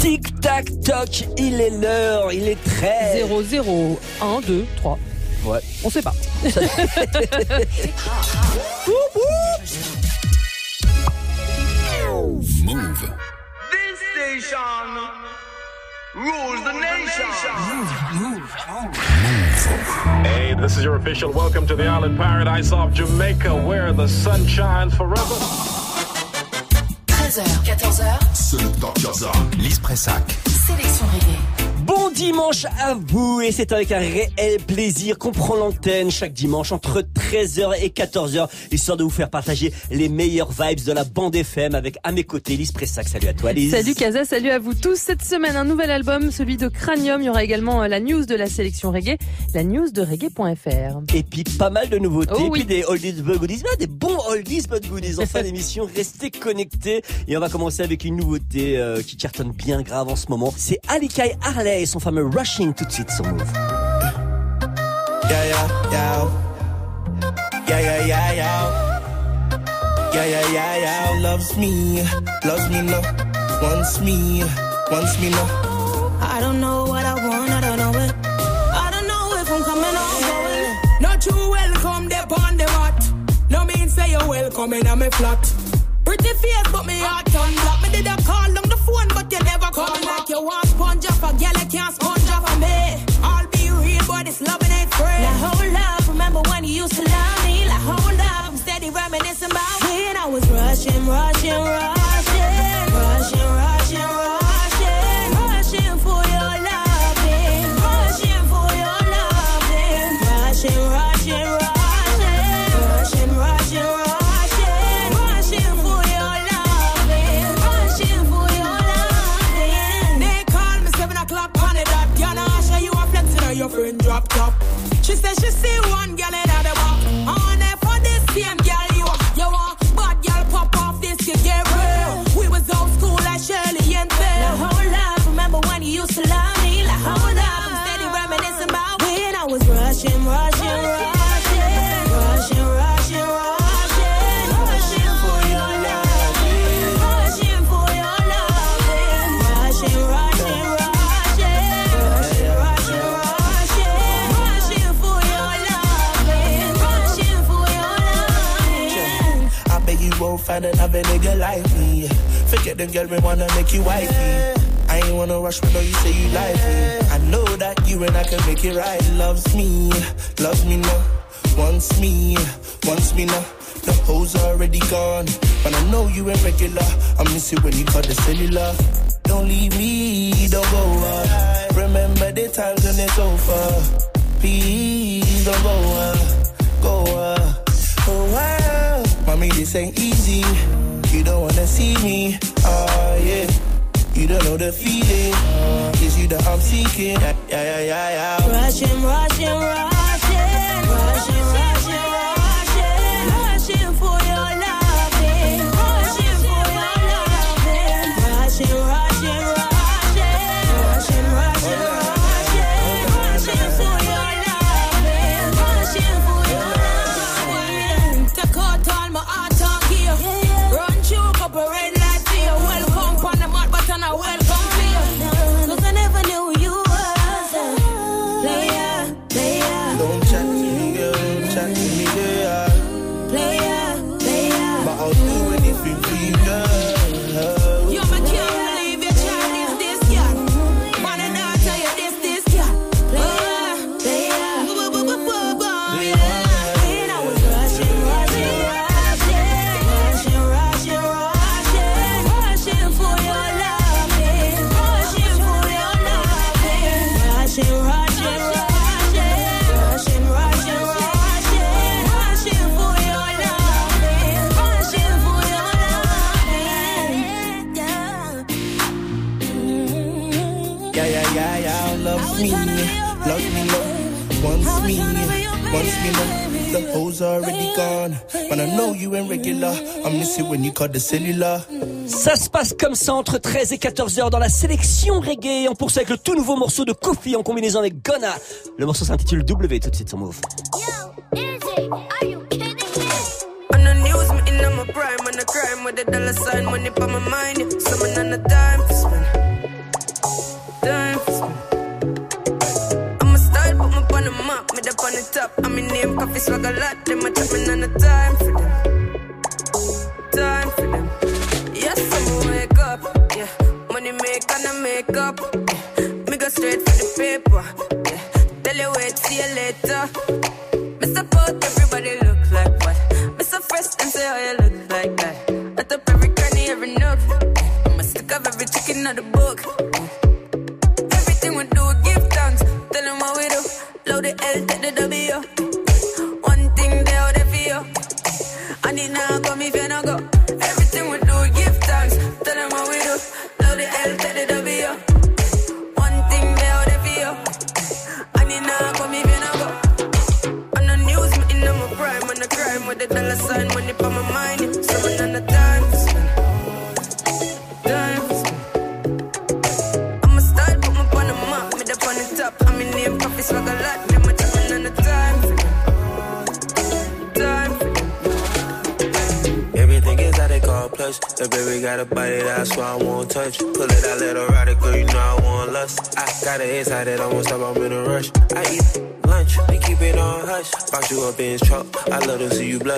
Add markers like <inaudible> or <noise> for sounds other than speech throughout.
Tic tac toc, il est l'heure, il est 13. 0, 0, 1, 2, 3. Ouais. On sait pas. <laughs> Move. This station rules the nation. Hey, this is your official welcome to the island paradise of Jamaica, where the sun shines forever. 13h, 14h, Selector Kaza. Lise Pressac. sélection reggae. Bon dimanche à vous et c'est avec un réel plaisir qu'on prend l'antenne chaque dimanche entre 13h et 14h histoire de vous faire partager les meilleures vibes de la bande FM avec à mes côtés Lise Pressac. Salut à toi Lise. Salut Kaza, salut à vous tous. Cette semaine, un nouvel album, celui de Cranium. Il y aura également euh, la news de la sélection reggae, la news de reggae.fr. Et puis pas mal de nouveautés, Oh et puis des oldies but goodies, Ah, des bons oldies but goodies en fin d'émission. <laughs> Restez connectés et on va commencer avec une nouveauté euh, qui cartonne bien grave en ce moment. C'est Alikai Harley son fameux Rushing tout de suite sur Move. Yeah, yeah, yeah. Yeah, yeah, yeah, yeah. Yeah, yeah, yeah, yeah. Loves me, loves me no. Wants me, wants me no. I don't know what I want, I don't know it. I don't know if I'm coming or going. Not you welcome there on the mat. No mean say you're welcome in a flat. Pretty face, but me heart on black. Me did a call on the phone, but you never call like you want sponge off a. You can't sponge off of me. I'll be real, but this loving ain't free. Like, hold up, remember when you used to love me? Like, hold up, I'm steady about when I was rushing, rushing, rushing, you call the cellular. Ça se passe comme ça entre 13 et 14 heures dans la sélection reggae. On poursuit avec le tout nouveau morceau de Kofi en combinaison avec Gona. Le morceau s'intitule W tout de suite sur Move. On the news, me in my prime, on the crime, with the dollar sign, money on my mind. Yeah. Summon on the dime for spend. Dime for spend. I'm a style, put me on the map, me up on the top. I'm in name, coffee swag a lot. Them a me on the time for paper. Yeah, tell you wait,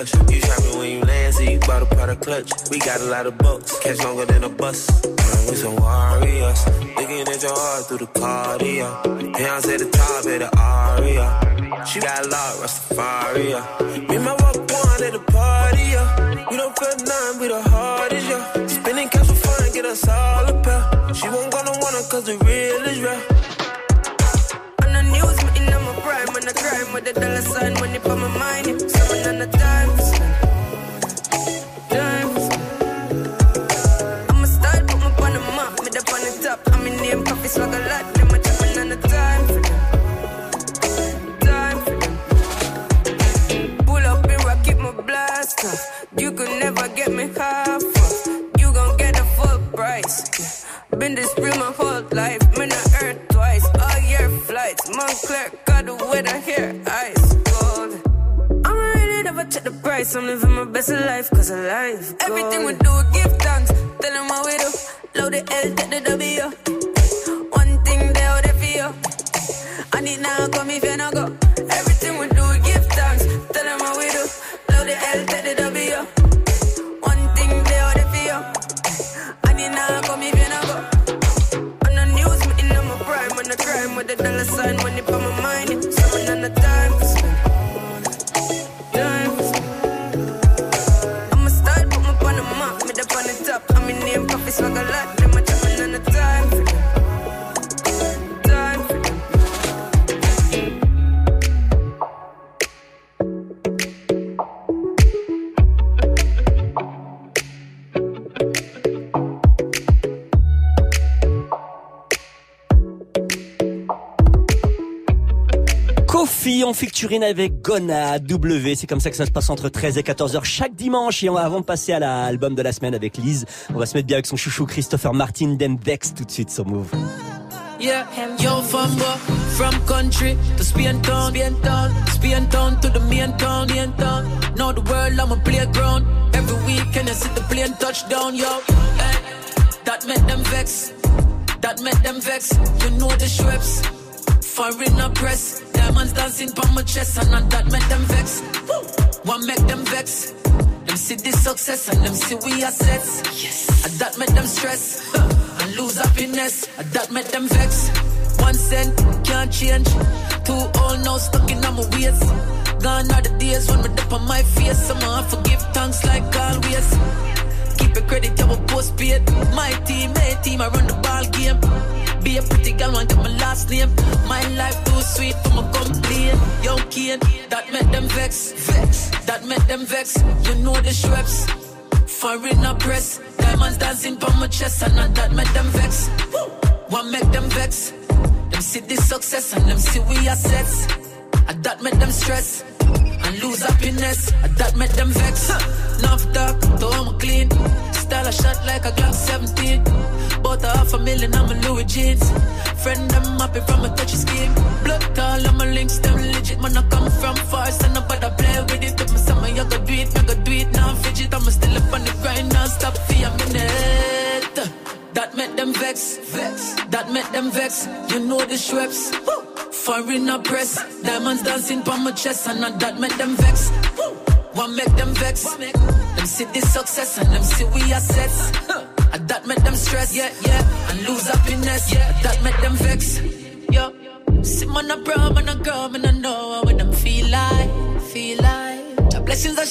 to you shopping when you land, see you bought a of clutch. We got a lot of bucks, catch longer than a bus. We some warriors, Been this real my whole life. Me not earth twice. All year flights. Montclair got the weather here. Ice cold. I'm really never check the price. I'm living my best life cause of life. Everything we do, give thanks. Tell them what we do. Load the L, take the W. Featuring avec Gona W. C'est comme ça que ça se passe entre 13 et 14 heures chaque dimanche. Et avant de passer à l'album de la semaine avec Lise, on va se mettre bien avec son chouchou Christopher Martin Dembex tout de suite sur Move. Yeah, yo from uh, from country to Spain town, Spain town, Spain town to the main town, main town. Now the world I'm a playground. Every weekend I see the plane touchdown, yo. Hey, that make them vex, that make them vex. You know the Schweppes, foreign press. Diamonds dancing on my chest, and not that make them vex. Woo. One make them vex. Them see the success and them see we assets. Yes. And that make them stress huh. and lose happiness. And that make them vex. One cent can't change. Two old now stuck in my ways. Gone are the days when me dip on my face. Someone forgive thanks like always. Keep your credit, you will post paid. My team, my team, I run the ball game. Be a pretty girl, want get my last name. My life too sweet for my complain. Young kid, that make them vex. Vex, that make them vex. You know the Schweppes. Foreign press. Diamonds dancing on my chest, and not that make them vex. Woo. Make them vex. Them see the success, and them see we assets. And that make them stress and lose happiness. That make them vex. Talk, to I'm clean. Style a shot like a Glock 17. Bought a half a million, I'm a Louis jeans. Friend them happy from a touchy scheme. Blood call on my links, them legit. Man, I come from far, so nobody play with it. If me me, I go do it, go do it now. Fidget, I'm still up on the grind, non stop for a minute. That make them vex, vex. That make them vex. You know the Schweppes. Woo. Foreigner press, diamonds dancing on my chest, and not that make them vex. Woo. One make them vex. Them see the success and them see we assets. And that make them stress, yeah, yeah, and lose happiness, yeah. That make them vex, yo. See man a bro, man a girl, man I know what them feel like, feel like. The blessings are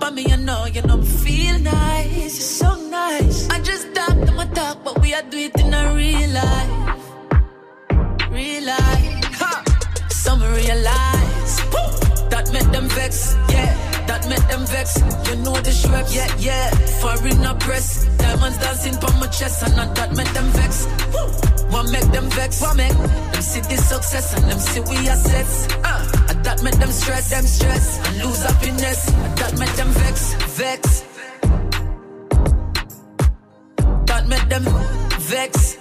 show, but me I know you know feel nice, you're so nice. I just talk to my talk, but we are do it in a real life, real life. Ha! Some realize that make them vex, yeah. That make them vex. You know the Schweppes, yeah, yeah. Foreigner press, diamonds dancing on my chest, and not that make them vex. Woo! What make them vex? What make them see the success and them see we assets? Uh, that make them stress, them stress lose happiness. That make them vex, vex. That make them vex.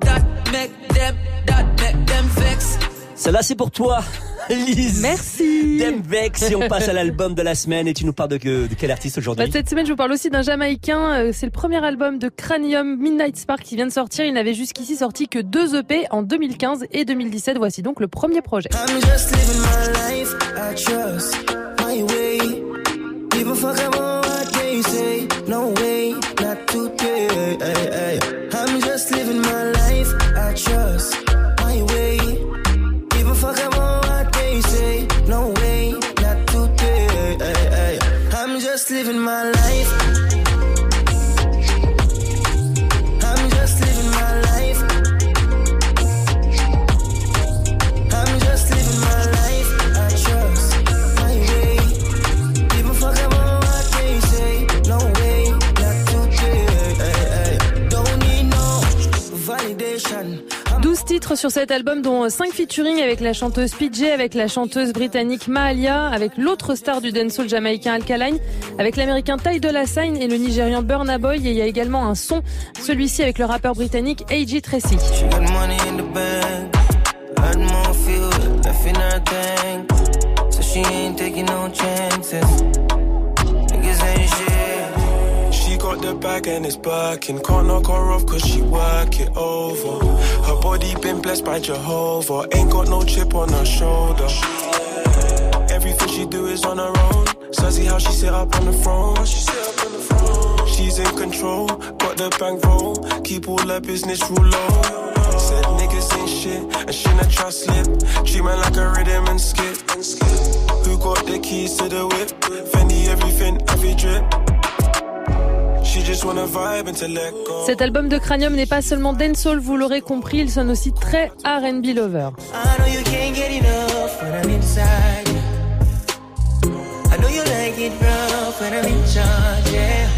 That make them, that make them vex. Celle-là, c'est pour toi, Merci. Demvex. Et on passe à l'album de la semaine. Et tu nous parles de, que- de quel artiste Bah, aujourd'hui cette semaine, je vous parle aussi d'un Jamaïcain. Euh, C'est le premier album de Cranium Midnight Spark qui vient de sortir. Il n'avait jusqu'ici sorti que deux EP en 2015 et 2017. Voici donc le premier projet. I'm just living my life, I trust my way. Even fuck what they say. No way, sur cet album, dont 5 featuring avec la chanteuse PJ, avec la chanteuse britannique Mahalia, avec l'autre star du dancehall jamaïcain Alkaline, avec l'américain Ty Dolla Sign et le nigérian Burna Boy. Et il y a également un son, celui-ci avec le rappeur britannique A.J. Tracy. The bag and it's barking. Can't knock her off cause she work it over. Her body been blessed by Jehovah. Ain't got no chip on her shoulder. Everything she do is on her own. Sassy how she sit up on the throne. She's in control, got the bank roll. Keep all her business real low. Said niggas ain't shit, and she not trust slip. Treat man like a rhythm and skip. Who got the keys to the whip? Fendi everything, every drip. Cet album de Cranium n'est pas seulement dancehall, vous l'aurez compris, il sonne aussi très R&B lover. I know you can't get enough when I'm inside. I know you like it rough when I'm in charge, yeah.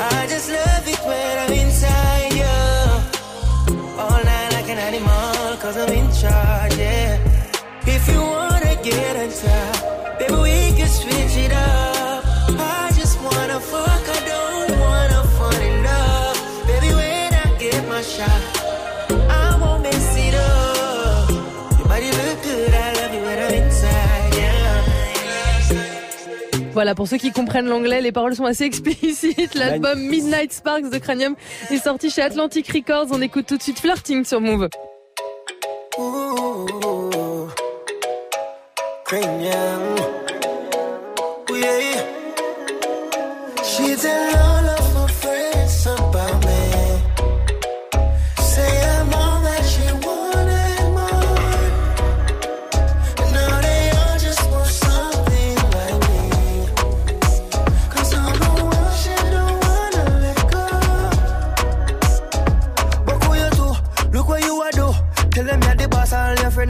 I just love it when I'm inside you. All night like an animal, cause I'm in charge, yeah. If you wanna get on top, Voilà, pour ceux qui comprennent l'anglais, les paroles sont assez explicites. L'album Midnight Sparks de Cranium est sorti chez Atlantic Records. On écoute tout de suite Flirting sur Move. Ooh, cranium. Yeah.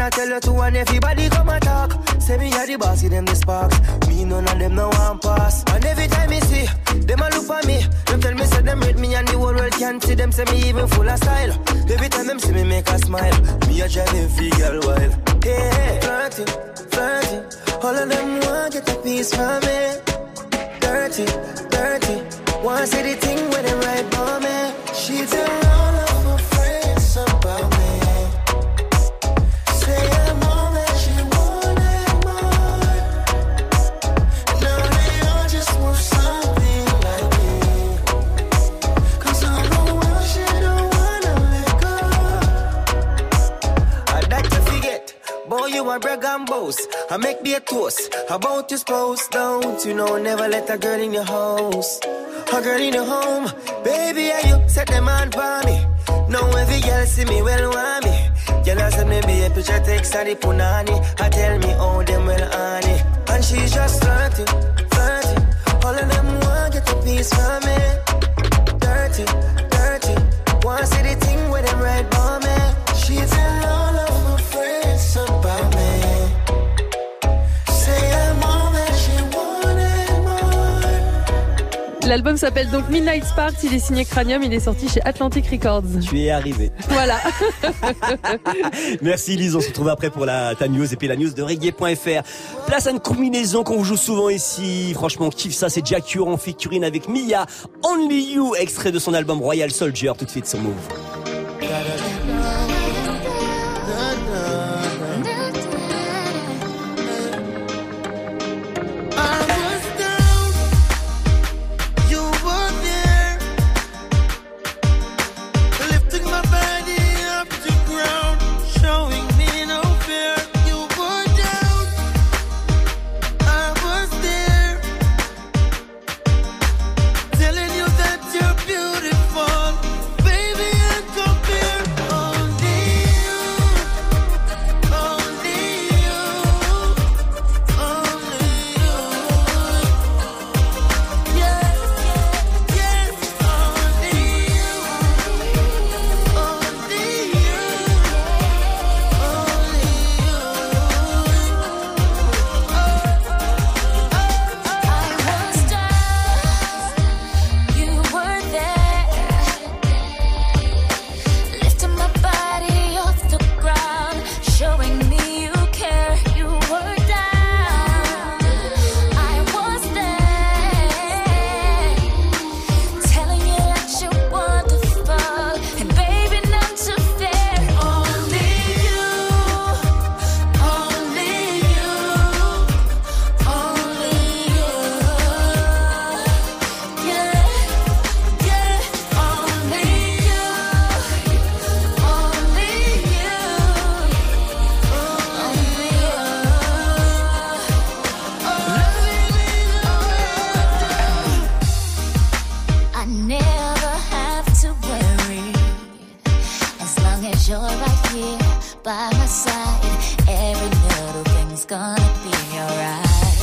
I tell you to, and everybody come and talk. Say me you're the boss, give them the sparks. Me none of them no one pass. And every time me see them a look for me, them tell me say them rate me and the whole world can't see them. Say me even full of style. Every time them see me make a smile, me a drive every girl wild. Hey, hey, flirting, flirting. All of them want get a piece from me. Dirty, dirty. Want see the thing with them right for me. She tell I brag and boast. I make be a toast about your spouse. Don't you know, never let a girl in your house. A girl in your home. Baby, are you set them on for me? Now every girl see me well want me. Girl, I send me be a picture text of the punani. I tell me all them well honey. And she's just flirting, flirting. All of them want get a piece from me. Dirty, dirty. Want see the thing with them right for me. She tell L'album s'appelle donc Midnight Sparks, il est signé Cranium, il est sorti chez Atlantic Records. Tu es arrivé. Voilà. <laughs> Merci Lise, on se retrouve après pour la ta news et puis la news de reggae.fr. Place à une combinaison qu'on vous joue souvent ici. Franchement, on kiffe ça, c'est Jack Cure en featuring avec Mia, Only You, extrait de son album Royal Soldier, tout de suite sur Move. You're right here by my side. Every little thing's gonna be alright.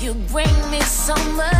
You bring me so much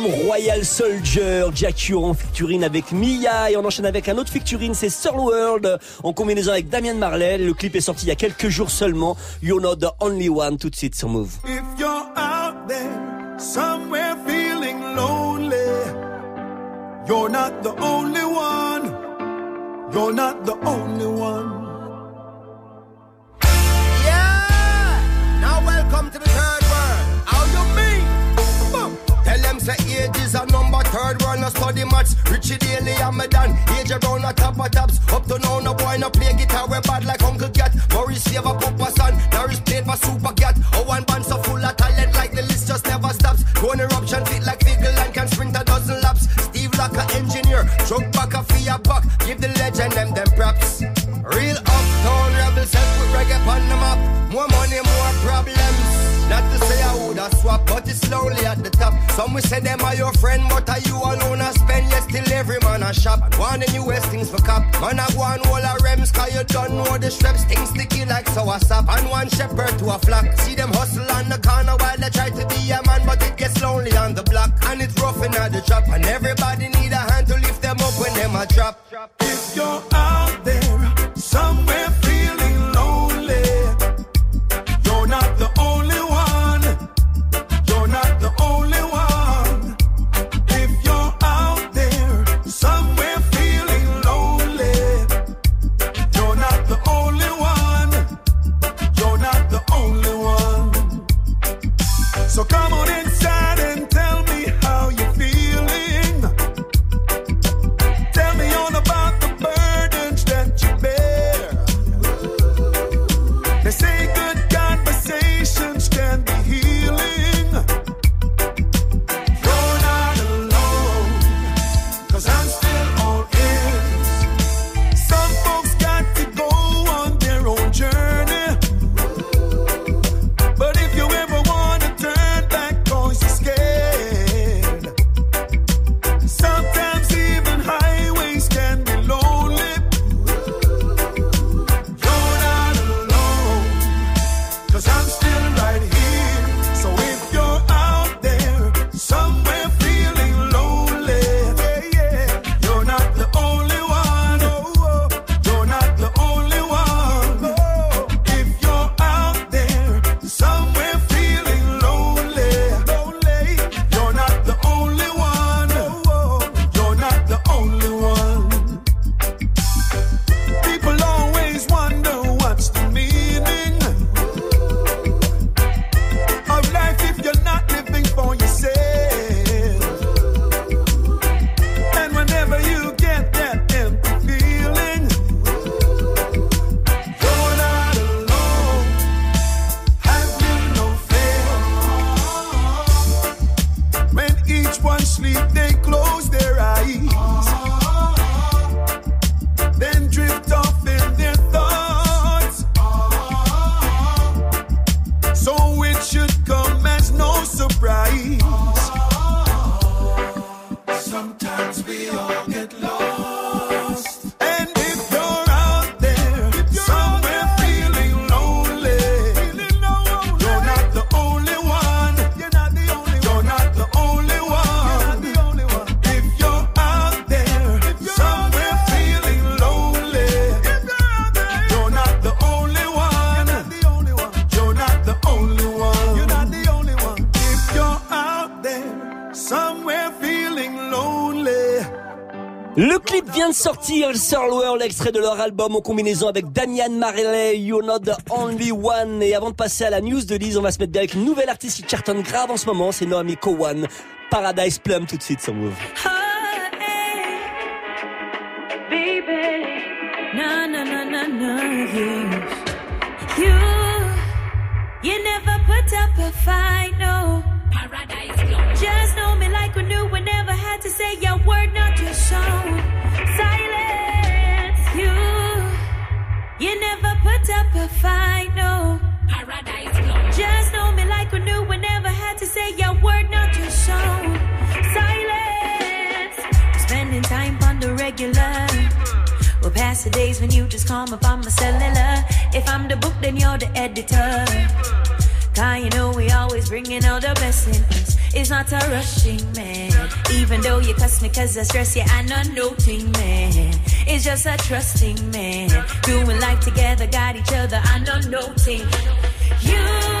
Royal Soldier, Jack Ure en featuring avec Mia et on enchaîne avec un autre featuring, c'est Soul World en combinaison avec Damien Marley. Le clip est sorti il y a quelques jours seulement. You're not the only one, tout de suite sur Move. If you're out there somewhere feeling lonely, you're not the only one. You're not the only one. Say age is a number. Third world no study maths. Richie Daly and me done. Age around the top of tops. Up to now no boy no play guitar. We bad like Uncle Cat. Maurice favor Papa Son. Norris played for Super Cat. Oh one Some will say them are your friend, but are you alone I spend? Yes, still every man a shop. One the newest things for cop. Man a go and all a rems, cause you don't know the straps. Things sticky like sour sap. And one shepherd to a flock. See them hustle on the corner while they try to be a man, but it gets lonely on the block. And it's rough in the trap. And everybody need a hand to lift them up when them a drop. If you're Le clip vient de sortir, Sir World, l'extrait de leur album en combinaison avec Damian Marley, You're Not the Only One. Et avant de passer à la news de Lise, on va se mettre bien avec une nouvelle artiste qui cartonne grave en ce moment, c'est Noami Cowan. Paradise Plum tout de suite sur Move. Knew we never had to say your word, not your song. Silence, you. You never put up a fight, no. Paradise Just know me like we knew we never had to say your word, not your song. Silence. Spending time on the regular. We'll pass the days when you just call me on my cellular. If I'm the book, then you're the editor. Cause you know we always bringing out the best in us. It's not a rushing man. Even though you cuss me cause I stress you, I'm not noting man. It's just a trusting man. Doing life together, got each other, I'm not noting. You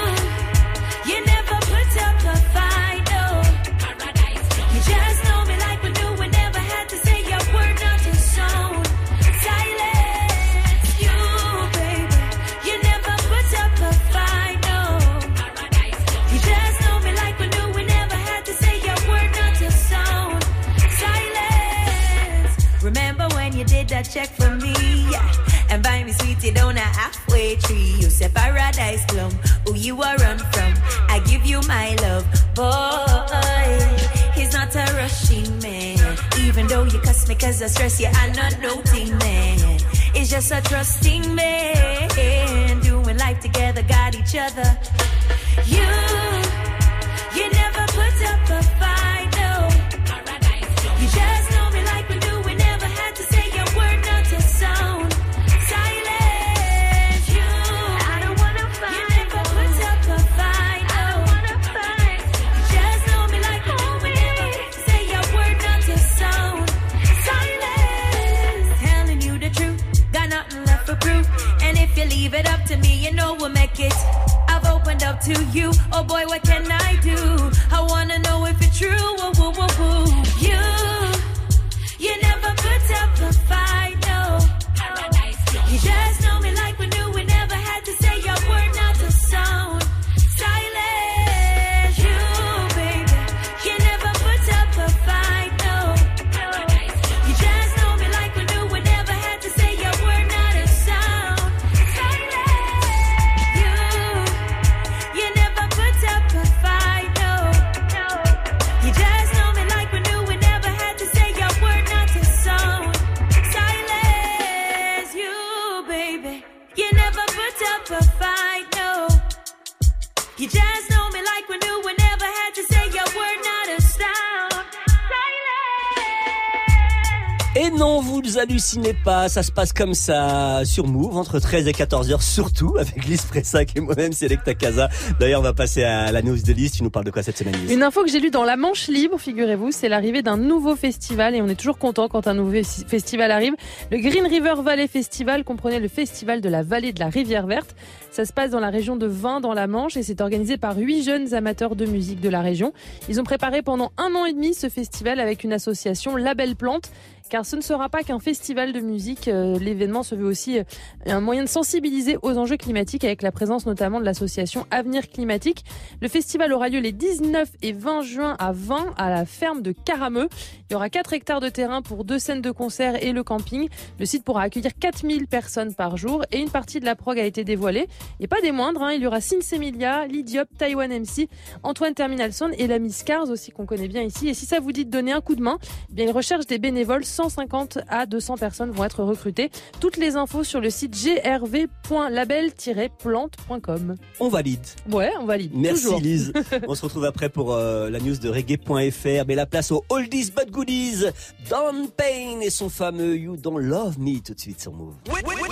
check for me? Yeah. And buy me sweetie down a halfway tree. You said paradise plum. Who you are run from? I give you my love, boy. He's not a rushing man. Even though you cuss me cause I stress you, I'm not noting man. It's just a trusting man. Doing life together, got each other. You, know we'll make it. I've opened up to you, oh boy, what can I hallucinez pas, ça se passe comme ça sur Move entre 13 et 14 heures, surtout avec Lise Pressac et moi-même Selecta Casa. D'ailleurs, on va passer à la news de Lise. Tu nous parles de quoi cette semaine, Une info que j'ai lue dans la Manche Libre, figurez-vous, c'est l'arrivée d'un nouveau festival et on est toujours content quand un nouveau fes- festival arrive. Le Green River Valley Festival comprenait le festival de la vallée de la rivière verte. Ça se passe dans la région de Vin dans la Manche et c'est organisé par huit jeunes amateurs de musique de la région. Ils ont préparé pendant un an et demi ce festival avec une association Label Plante car ce ne sera pas qu'un festival de musique. euh, L'événement se veut aussi euh, un moyen de sensibiliser aux enjeux climatiques avec la présence notamment de l'association Avenir Climatique. Le festival aura lieu les 19 et 20 juin à 20 à la ferme de Carameux. Il y aura 4 hectares de terrain pour deux scènes de concert et le camping. Le site pourra accueillir 4000 personnes par jour et une partie de la prog a été dévoilée. Et pas des moindres, hein, il y aura Sins Emilia, Lidiop, Taiwan MC, Antoine Terminalson et la Miss Cars aussi qu'on connaît bien ici. Et si ça vous dit de donner un coup de main, eh bien ils recherchent des bénévoles. 150 à 200 personnes vont être recrutées. Toutes les infos sur le site grv.label-plante.com. On valide. Ouais, on valide. Merci toujours. Lise. On se retrouve après pour euh, la news de reggae.fr. Mais la place aux oldies but goodies. Don Payne et son fameux You Don't Love Me tout de suite sur Move. Wait, wait, wait,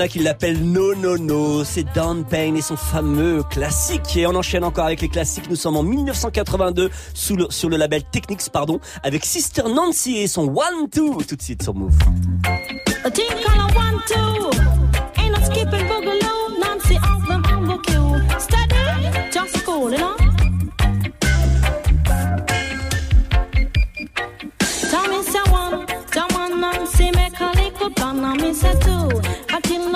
a qui l'appellent No No No. C'est Don Payne et son fameux classique. Et on enchaîne encore avec les classiques. Nous sommes en 1982 sous le- sur le label Technics, pardon, avec Sister Nancy et son One Two. Tout de suite sur Move.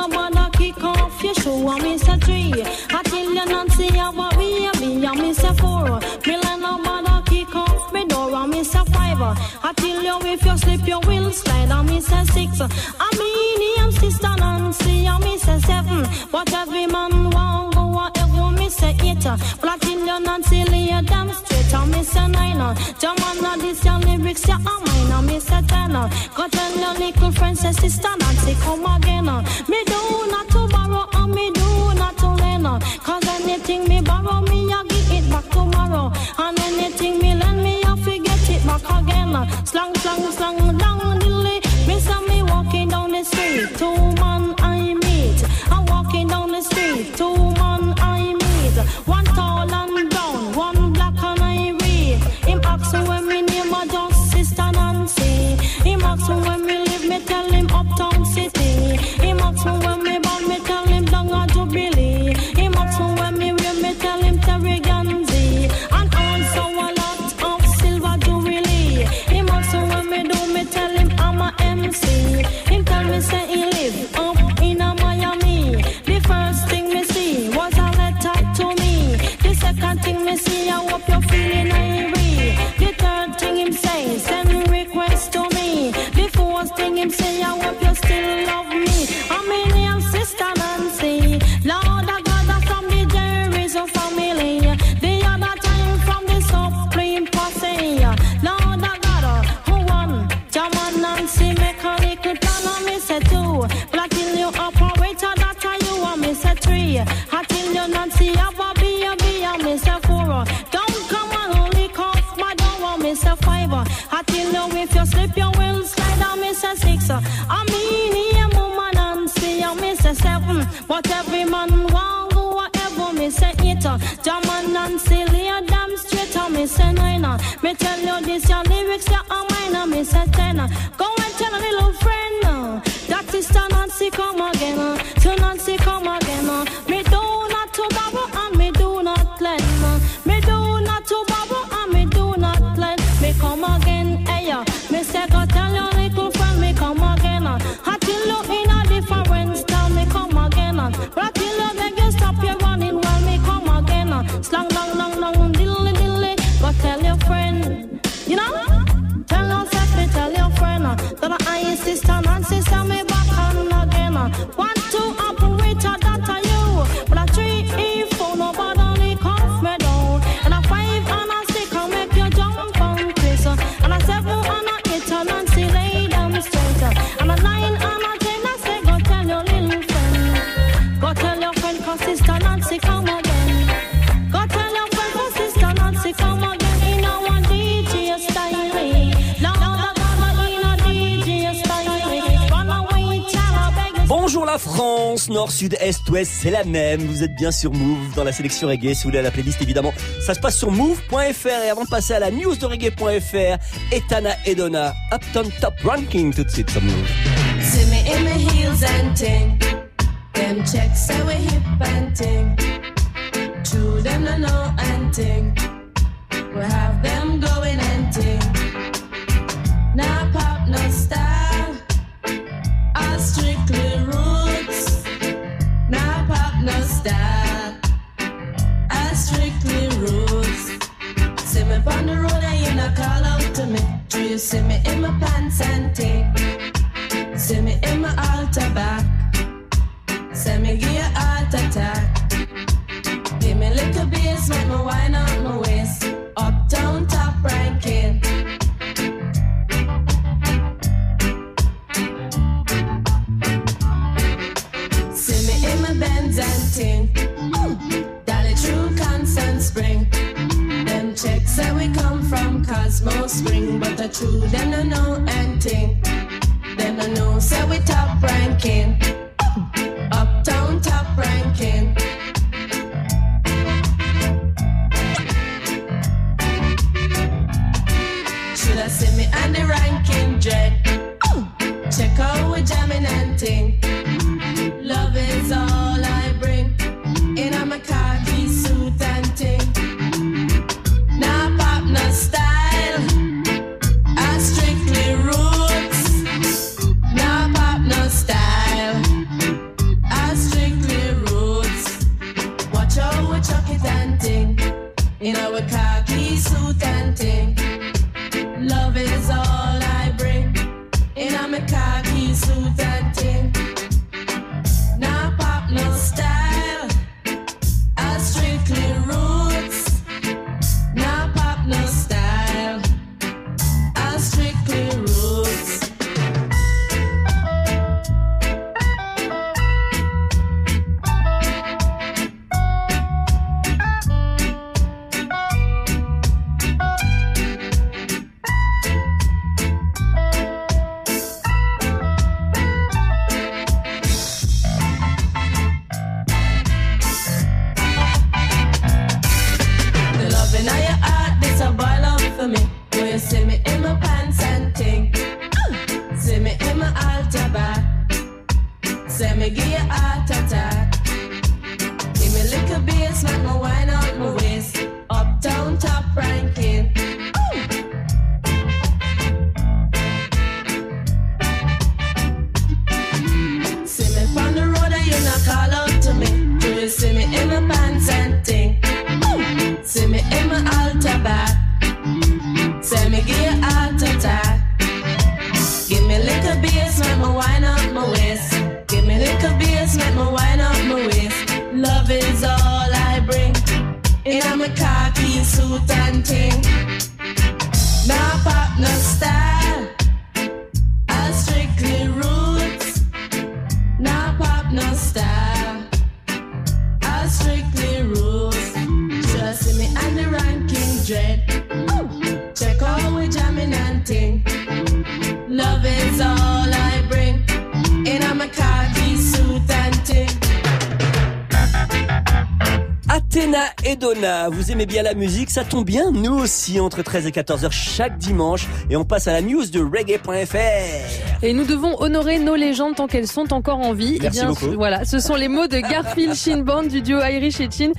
a bother kick off your shoe. I miss a three. I tell you not see a me I me a four. Me Million a bother kick off me door. I miss a five. I tell you if you slip your will slide. I miss a six. I mean I'm sister Nancy. I miss a seven. But every man want go a egg. I miss a eight. But I tell you Nancy lay a dance damn straight. And me say nine. German a this your lyrics ya a mine. And me say ten. Go tell your little friend say sister Nancy come again. Me do not to borrow and me do not to lend. Cause anything me borrow me I give it back tomorrow. And anything me lend me I forget it back again. Slang, slang, slang, down dilly. Me say me walking down the street. Two Nord, sud, est, ouest, c'est la même. Vous êtes bien sur Move dans la sélection reggae. Si vous voulez la playlist, évidemment, ça se passe sur move.fr. Et avant de passer à la news de reggae.fr, Etana Edona, Upton Top Ranking tout de suite sur Move. You see me in my pants and ting? See me in my altar back. Send me give you heart attack. Give me little bass, make me wine up Cosmo Spring, but the true them no know and ting. Them no know say we top ranking. And ting. Now pop no style. I strictly roots. Now pop no style. I strictly rules. Trust me and the ranking dread. Check out we jamming and ting. Love is all I bring. In a khaki suit and ting. Athéna et Donna, vous aimez bien la musique, ça tombe bien, nous aussi, entre 13 et 14 heures chaque dimanche. Et on passe à la news de reggae.fr. Et nous devons honorer nos légendes tant qu'elles sont encore en vie. Merci Eh bien, beaucoup. Voilà, ce sont les mots de Garfield Shinband du duo Irish et Chin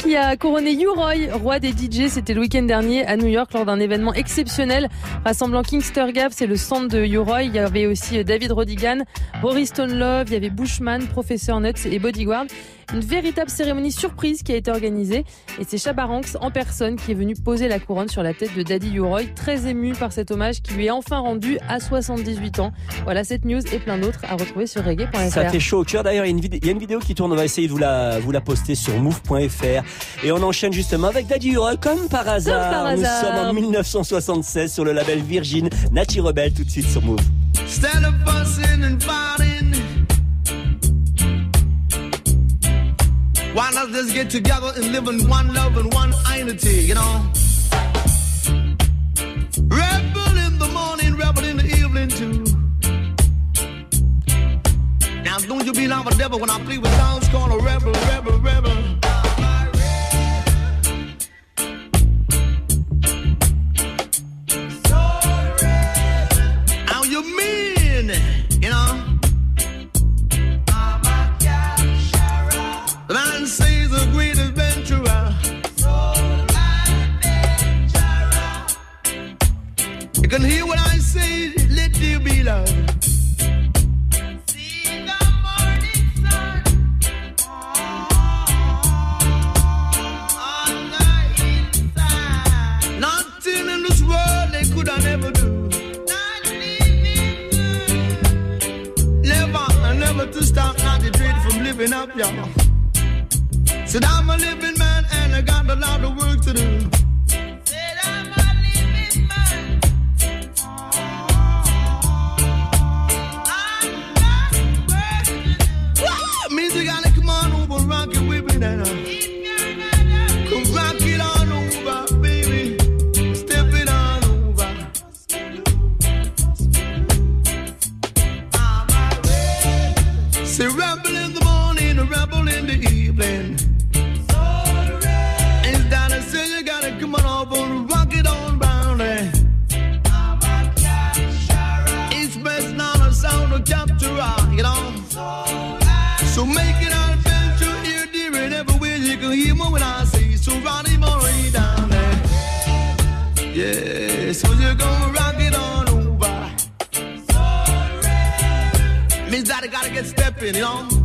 qui a couronné U-Roy, roi des DJ. C'était le week-end dernier à New York lors d'un événement exceptionnel rassemblant Kingster Gap, c'est le centre de U-Roy. Il y avait aussi euh, David Rodigan, Boris Stone Love, il y avait Bushman, Professor Nuts et Bodyguard. Une véritable cérémonie surprise qui a été organisée et c'est En personne qui est venu poser la couronne sur la tête de Daddy U-Roy, très ému par cet hommage qui lui est enfin rendu à 78 ans. Voilà cette news et plein d'autres à retrouver sur reggae.fr. Ça fait chaud au cœur. D'ailleurs, il y, a une vidéo- il y a une vidéo qui tourne. On va essayer de vous la, vous la poster sur move.fr. Et on enchaîne justement avec Daddy Hura, comme par hasard. par Nous hasard. sommes en 1976 sur le label Virgin. Nati Rebelle tout de suite sur Move. Instead of fussing and not just get together and live in one love and one unity, you know? Rebel in the morning, rebel in the evening too. Now don't you be like a devil when I play with sounds called a rebel, rebel, rebel. get stepping on.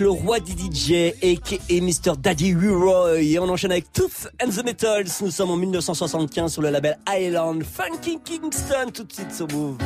le roi des DJ, a.k.a. Mr. Daddy Roy. Et on enchaîne avec Tooth and the Metals. Nous sommes en 1975 sur le label Island. Funky Kingston, tout de suite sur Move.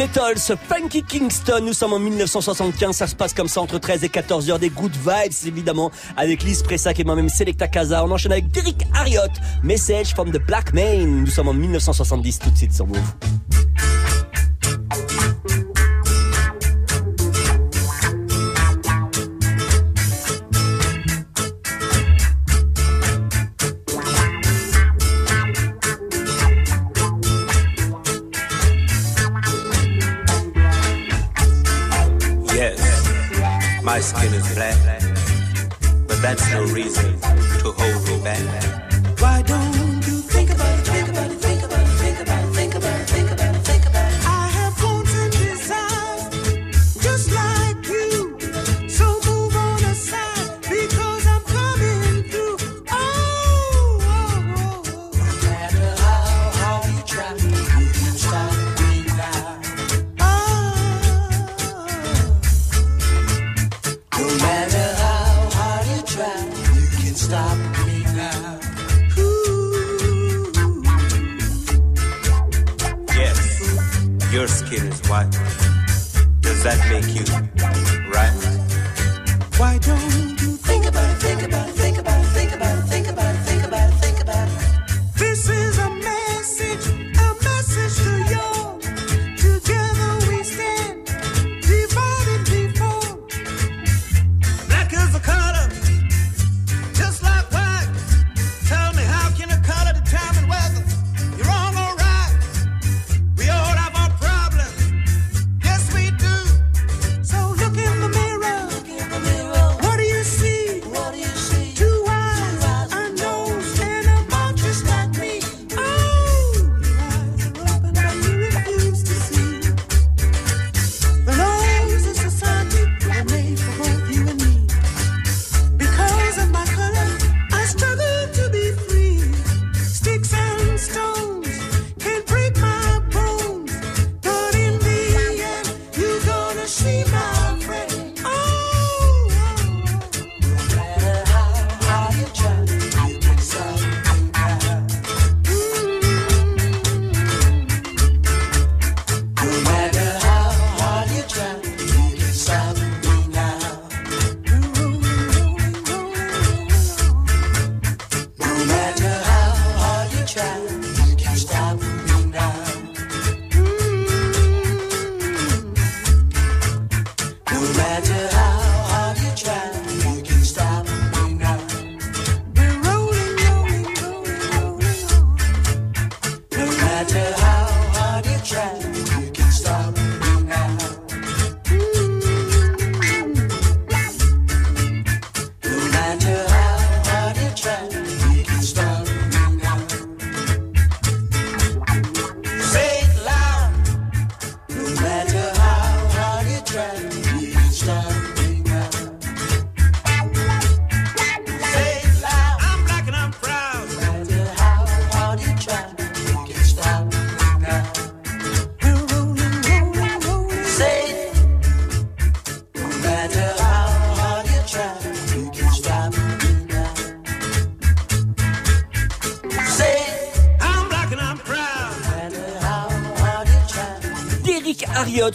Metals, Funky Kingston. Nous sommes en 1975. Ça se passe comme ça entre 13 et 14 heures. Des good vibes, évidemment, avec Liz Pressac et moi-même Selecta Casa. On enchaîne avec Derek Harriott, Message from the Black Main. Nous sommes en 1970 tout de suite sur Move. your skin is white. Does that make you right? Why don't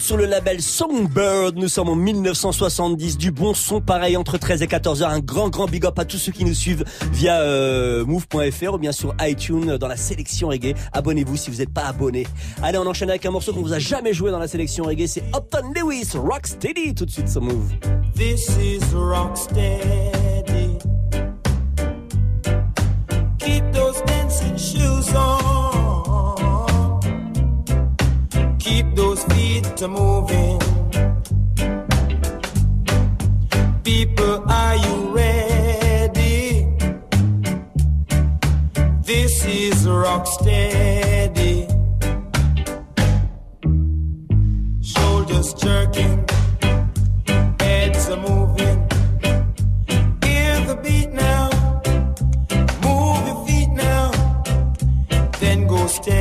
sur le label Songbird. Nous sommes en 1970. Du bon son, pareil, entre 13 et 14 heures. Un grand, grand big up à tous ceux qui nous suivent via euh, move.fr ou bien sur iTunes dans la sélection reggae. Abonnez-vous si vous n'êtes pas abonné. Allez, on enchaîne avec un morceau qu'on vous a jamais joué dans la sélection reggae. C'est Upton Lewis, Rocksteady. Tout de suite, ça move. This is Rocksteady.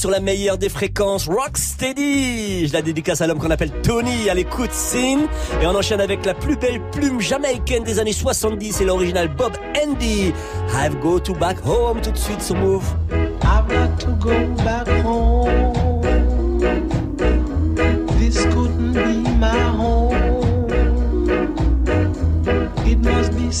sur la meilleure des fréquences Rocksteady. Je la dédicace à l'homme qu'on appelle Tony à l'écoute Sin. Et on enchaîne avec la plus belle plume jamaïcaine des années 70 et l'original Bob Andy. I've go to back home tout de suite sur Move. I've got to go back home. This couldn't be my home. It must be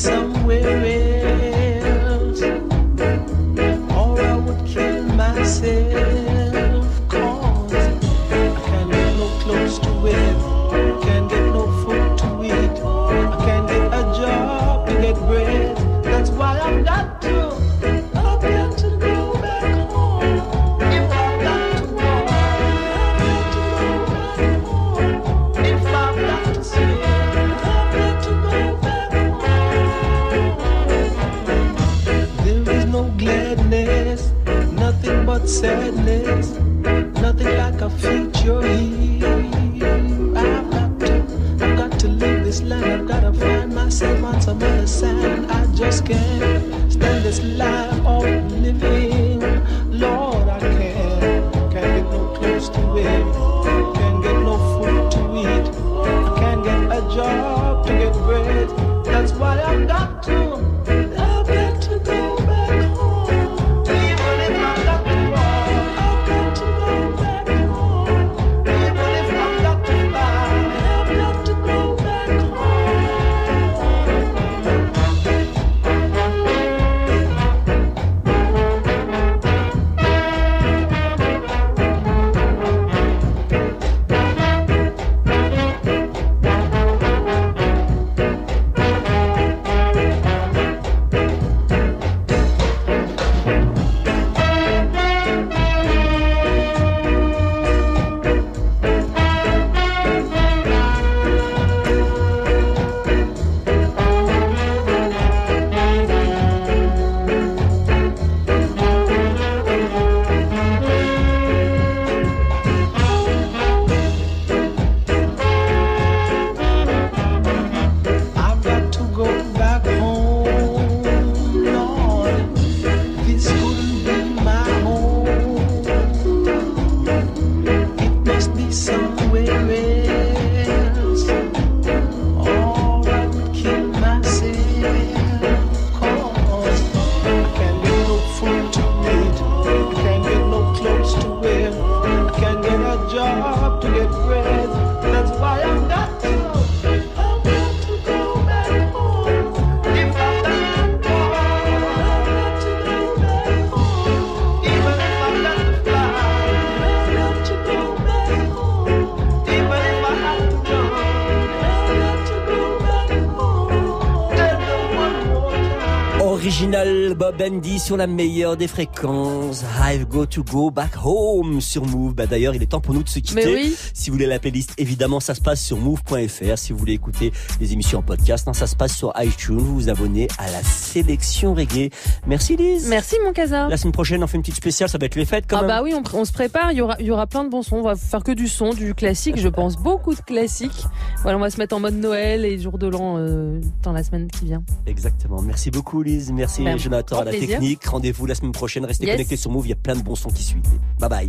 sadness, nothing like a future here. I've got to, I've got to leave this land. I've got to find myself on some other side. I just can't Original Bob Andy sur la meilleure des fréquences. I've got to go back home sur Move. Bah d'ailleurs, il est temps pour nous de se quitter. Mais oui. Si vous voulez la playlist, évidemment, ça se passe sur move.fr. Si vous voulez écouter les émissions en podcast, ça se passe sur iTunes. Vous vous abonnez à la sélection reggae. Merci Lise. Merci mon casa. La semaine prochaine, on fait une petite spéciale. Ça va être les fêtes quand Ah même. bah oui, on, on se prépare, il y aura, il y aura plein de bons sons, on va faire que du son, du classique, je pense, beaucoup de classiques. Voilà, on va se mettre en mode Noël et jour de l'an euh, dans la semaine qui vient. Exactement. Merci beaucoup Lise. Merci Ben, Jonathan à la plaisir. technique. Rendez-vous la semaine prochaine. Restez Yes. connectés sur Move. Il y a plein de bons sons qui suivent. Bye bye.